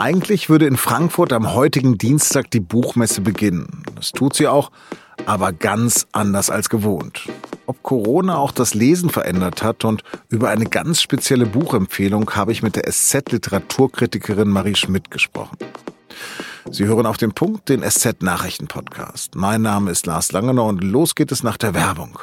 Eigentlich würde in Frankfurt am heutigen Dienstag die Buchmesse beginnen. Das tut sie auch, aber ganz anders als gewohnt. Ob Corona auch das Lesen verändert hat und über eine ganz spezielle Buchempfehlung habe ich mit der SZ-Literaturkritikerin Marie Schmidt gesprochen. Sie hören auf den Punkt den SZ-Nachrichten-Podcast. Mein Name ist Lars Langener und los geht es nach der Werbung.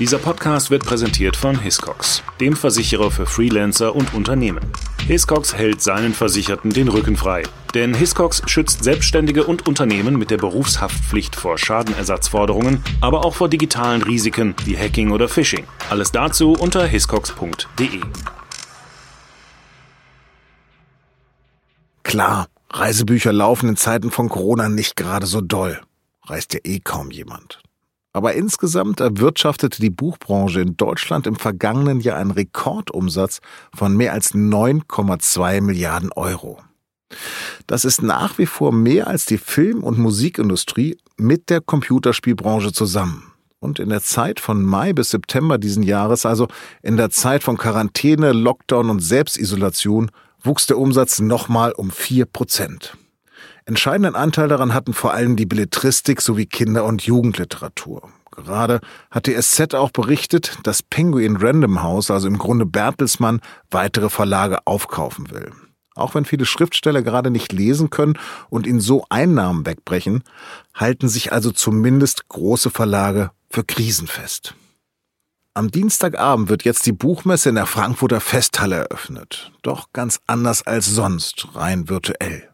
Dieser Podcast wird präsentiert von Hiscox, dem Versicherer für Freelancer und Unternehmen. Hiscox hält seinen Versicherten den Rücken frei. Denn Hiscox schützt Selbstständige und Unternehmen mit der Berufshaftpflicht vor Schadenersatzforderungen, aber auch vor digitalen Risiken wie Hacking oder Phishing. Alles dazu unter hiscox.de. Klar, Reisebücher laufen in Zeiten von Corona nicht gerade so doll. Reist ja eh kaum jemand. Aber insgesamt erwirtschaftete die Buchbranche in Deutschland im vergangenen Jahr einen Rekordumsatz von mehr als 9,2 Milliarden Euro. Das ist nach wie vor mehr als die Film- und Musikindustrie mit der Computerspielbranche zusammen. Und in der Zeit von Mai bis September diesen Jahres, also in der Zeit von Quarantäne, Lockdown und Selbstisolation, wuchs der Umsatz nochmal um vier Prozent. Entscheidenden Anteil daran hatten vor allem die Belletristik sowie Kinder- und Jugendliteratur. Gerade hat die SZ auch berichtet, dass Penguin Random House, also im Grunde Bertelsmann, weitere Verlage aufkaufen will. Auch wenn viele Schriftsteller gerade nicht lesen können und ihnen so Einnahmen wegbrechen, halten sich also zumindest große Verlage für krisenfest. Am Dienstagabend wird jetzt die Buchmesse in der Frankfurter Festhalle eröffnet. Doch ganz anders als sonst, rein virtuell.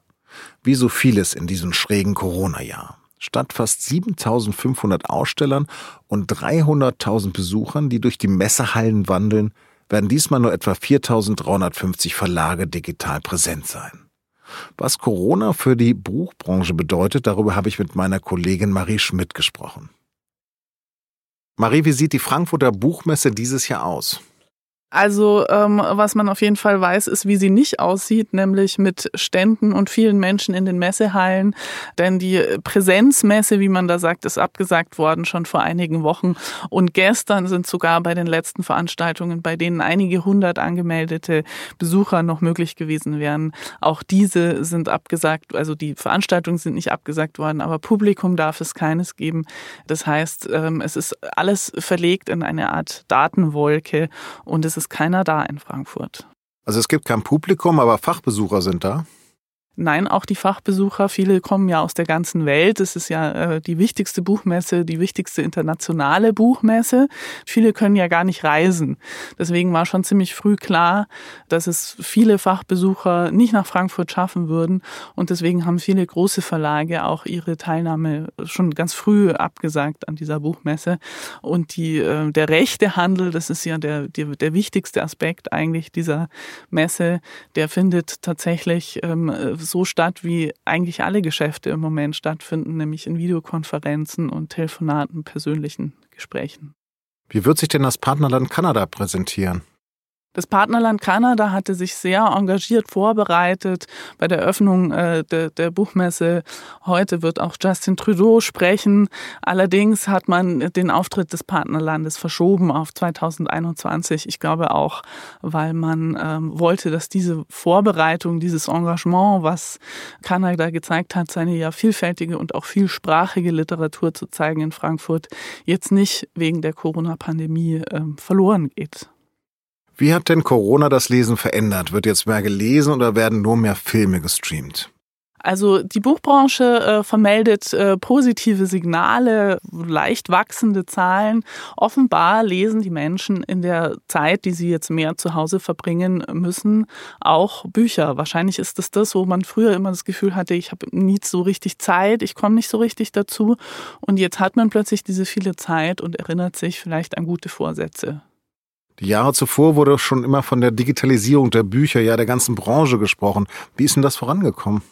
Wie so vieles in diesem schrägen Corona-Jahr. Statt fast 7500 Ausstellern und 300.000 Besuchern, die durch die Messehallen wandeln, werden diesmal nur etwa 4350 Verlage digital präsent sein. Was Corona für die Buchbranche bedeutet, darüber habe ich mit meiner Kollegin Marie Schmidt gesprochen. Marie, wie sieht die Frankfurter Buchmesse dieses Jahr aus? Also ähm, was man auf jeden Fall weiß, ist, wie sie nicht aussieht, nämlich mit Ständen und vielen Menschen in den Messehallen. Denn die Präsenzmesse, wie man da sagt, ist abgesagt worden schon vor einigen Wochen. Und gestern sind sogar bei den letzten Veranstaltungen, bei denen einige hundert angemeldete Besucher noch möglich gewesen wären, auch diese sind abgesagt. Also die Veranstaltungen sind nicht abgesagt worden, aber Publikum darf es keines geben. Das heißt, ähm, es ist alles verlegt in eine Art Datenwolke und es ist keiner da in Frankfurt. Also es gibt kein Publikum, aber Fachbesucher sind da? Nein, auch die Fachbesucher, viele kommen ja aus der ganzen Welt. Es ist ja äh, die wichtigste Buchmesse, die wichtigste internationale Buchmesse. Viele können ja gar nicht reisen. Deswegen war schon ziemlich früh klar, dass es viele Fachbesucher nicht nach Frankfurt schaffen würden. Und deswegen haben viele große Verlage auch ihre Teilnahme schon ganz früh abgesagt an dieser Buchmesse. Und die, äh, der rechte Handel, das ist ja der, der, der wichtigste Aspekt eigentlich dieser Messe, der findet tatsächlich ähm, so statt, wie eigentlich alle Geschäfte im Moment stattfinden, nämlich in Videokonferenzen und Telefonaten, persönlichen Gesprächen. Wie wird sich denn das Partnerland Kanada präsentieren? Das Partnerland Kanada hatte sich sehr engagiert vorbereitet bei der Eröffnung äh, de, der Buchmesse. Heute wird auch Justin Trudeau sprechen. Allerdings hat man den Auftritt des Partnerlandes verschoben auf 2021. Ich glaube auch, weil man ähm, wollte, dass diese Vorbereitung, dieses Engagement, was Kanada gezeigt hat, seine ja vielfältige und auch vielsprachige Literatur zu zeigen in Frankfurt, jetzt nicht wegen der Corona-Pandemie äh, verloren geht. Wie hat denn Corona das Lesen verändert? Wird jetzt mehr gelesen oder werden nur mehr Filme gestreamt? Also die Buchbranche äh, vermeldet äh, positive Signale, leicht wachsende Zahlen. Offenbar lesen die Menschen in der Zeit, die sie jetzt mehr zu Hause verbringen müssen, auch Bücher. Wahrscheinlich ist es das, wo man früher immer das Gefühl hatte, ich habe nie so richtig Zeit, ich komme nicht so richtig dazu. Und jetzt hat man plötzlich diese viele Zeit und erinnert sich vielleicht an gute Vorsätze. Die Jahre zuvor wurde schon immer von der Digitalisierung der Bücher, ja der ganzen Branche gesprochen. Wie ist denn das vorangekommen?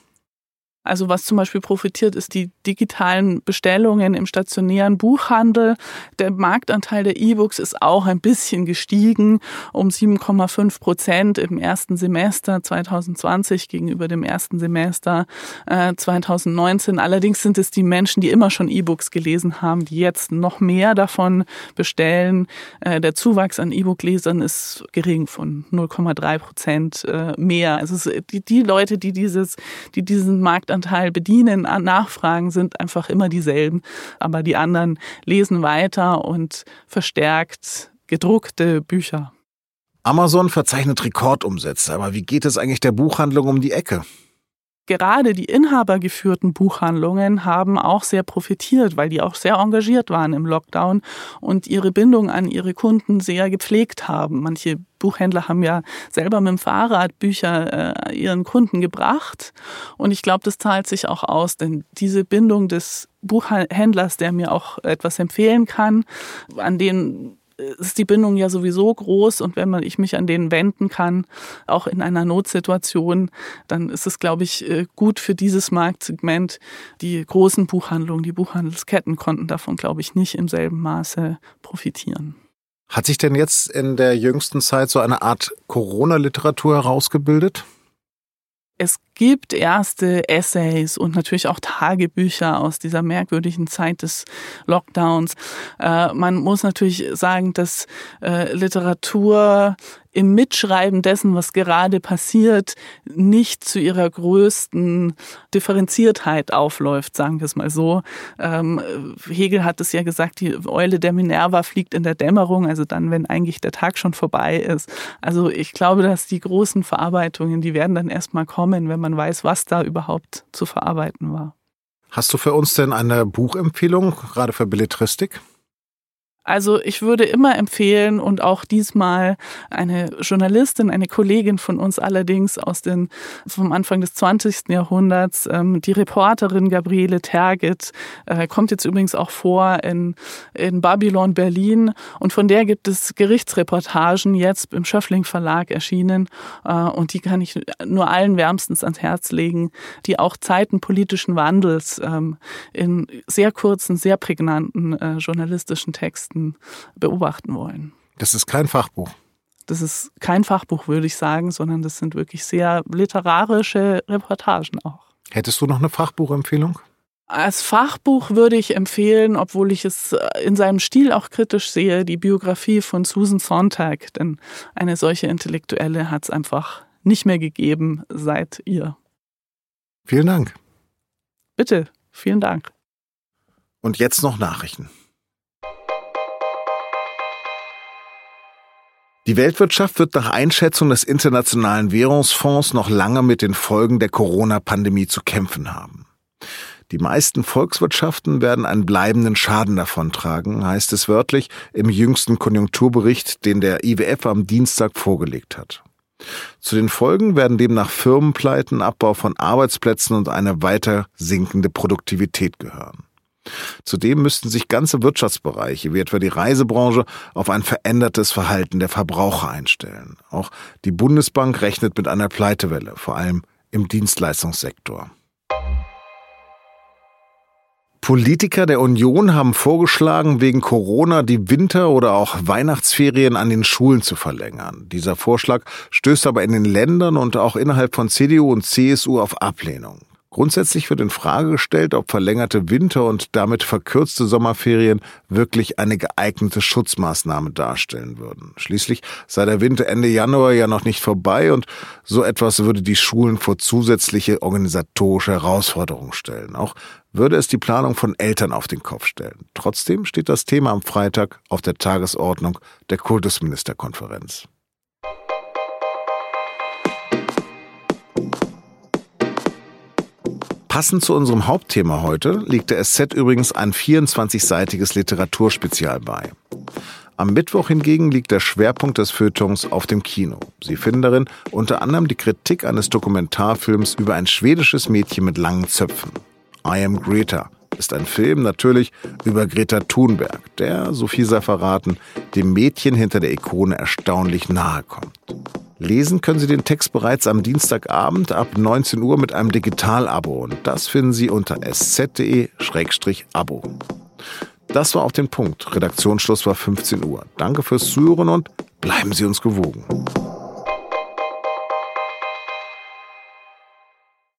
Also was zum Beispiel profitiert, ist die digitalen Bestellungen im stationären Buchhandel. Der Marktanteil der E-Books ist auch ein bisschen gestiegen um 7,5 Prozent im ersten Semester 2020 gegenüber dem ersten Semester 2019. Äh, Allerdings sind es die Menschen, die immer schon E-Books gelesen haben, die jetzt noch mehr davon bestellen. Äh, der Zuwachs an E-Book-Lesern ist gering von 0,3 Prozent äh, mehr. Also die, die Leute, die dieses, die diesen Markt Marktanteil bedienen, nachfragen, sind einfach immer dieselben. Aber die anderen lesen weiter und verstärkt gedruckte Bücher. Amazon verzeichnet Rekordumsätze, aber wie geht es eigentlich der Buchhandlung um die Ecke? Gerade die inhabergeführten Buchhandlungen haben auch sehr profitiert, weil die auch sehr engagiert waren im Lockdown und ihre Bindung an ihre Kunden sehr gepflegt haben. Manche Buchhändler haben ja selber mit dem Fahrrad Bücher äh, ihren Kunden gebracht. Und ich glaube, das zahlt sich auch aus, denn diese Bindung des Buchhändlers, der mir auch etwas empfehlen kann, an den ist die Bindung ja sowieso groß und wenn man, ich mich an denen wenden kann, auch in einer Notsituation, dann ist es, glaube ich, äh, gut für dieses Marktsegment. Die großen Buchhandlungen, die Buchhandelsketten konnten davon, glaube ich, nicht im selben Maße profitieren. Hat sich denn jetzt in der jüngsten Zeit so eine Art Corona-Literatur herausgebildet? Es gibt erste Essays und natürlich auch Tagebücher aus dieser merkwürdigen Zeit des Lockdowns. Äh, man muss natürlich sagen, dass äh, Literatur im Mitschreiben dessen, was gerade passiert, nicht zu ihrer größten Differenziertheit aufläuft, sagen wir es mal so. Ähm, Hegel hat es ja gesagt, die Eule der Minerva fliegt in der Dämmerung, also dann, wenn eigentlich der Tag schon vorbei ist. Also ich glaube, dass die großen Verarbeitungen, die werden dann erstmal kommen, wenn man weiß, was da überhaupt zu verarbeiten war. Hast du für uns denn eine Buchempfehlung, gerade für Belletristik? Also ich würde immer empfehlen und auch diesmal eine Journalistin, eine Kollegin von uns allerdings aus den vom Anfang des 20. Jahrhunderts, ähm, die Reporterin Gabriele Tergit, äh, kommt jetzt übrigens auch vor in, in Babylon Berlin und von der gibt es Gerichtsreportagen jetzt im Schöffling Verlag erschienen äh, und die kann ich nur allen wärmstens ans Herz legen, die auch Zeiten politischen Wandels ähm, in sehr kurzen, sehr prägnanten äh, journalistischen Texten Texten beobachten wollen. Das ist kein Fachbuch. Das ist kein Fachbuch, würde ich sagen, sondern das sind wirklich sehr literarische Reportagen auch. Hättest du noch eine Fachbuchempfehlung? Als Fachbuch würde ich empfehlen, obwohl ich es äh, in seinem Stil auch kritisch sehe, die Biografie von Susan Sontag, denn eine solche Intellektuelle hat es einfach nicht mehr gegeben seit ihr. Vielen Dank. Bitte, vielen Dank. Und jetzt noch Nachrichten. Die Weltwirtschaft wird nach Einschätzung des Internationalen Währungsfonds noch lange mit den Folgen der Corona-Pandemie zu kämpfen haben. Die meisten Volkswirtschaften werden einen bleibenden Schaden davontragen, heißt es wörtlich im jüngsten Konjunkturbericht, den der IWF am Dienstag vorgelegt hat. Zu den Folgen werden demnach Firmenpleiten, Abbau von Arbeitsplätzen und eine weiter sinkende Produktivität gehören. Zudem müssten sich ganze Wirtschaftsbereiche, wie etwa die Reisebranche, auf ein verändertes Verhalten der Verbraucher einstellen. Auch die Bundesbank rechnet mit einer Pleitewelle, vor allem im Dienstleistungssektor. Politiker der Union haben vorgeschlagen, wegen Corona die Winter- oder auch Weihnachtsferien an den Schulen zu verlängern. Dieser Vorschlag stößt aber in den Ländern und auch innerhalb von CDU und CSU auf Ablehnung. Grundsätzlich wird in Frage gestellt, ob verlängerte Winter- und damit verkürzte Sommerferien wirklich eine geeignete Schutzmaßnahme darstellen würden. Schließlich sei der Winter Ende Januar ja noch nicht vorbei und so etwas würde die Schulen vor zusätzliche organisatorische Herausforderungen stellen. Auch würde es die Planung von Eltern auf den Kopf stellen. Trotzdem steht das Thema am Freitag auf der Tagesordnung der Kultusministerkonferenz. Passend zu unserem Hauptthema heute liegt der SZ übrigens ein 24-seitiges Literaturspezial bei. Am Mittwoch hingegen liegt der Schwerpunkt des Feuilletons auf dem Kino. Sie finden darin unter anderem die Kritik eines Dokumentarfilms über ein schwedisches Mädchen mit langen Zöpfen. I Am Greta ist ein Film natürlich über Greta Thunberg, der, so viel sei verraten, dem Mädchen hinter der Ikone erstaunlich nahe kommt. Lesen können Sie den Text bereits am Dienstagabend ab 19 Uhr mit einem Digital-Abo und das finden Sie unter sz.de-abo. Das war auf den Punkt. Redaktionsschluss war 15 Uhr. Danke fürs Zuhören und bleiben Sie uns gewogen.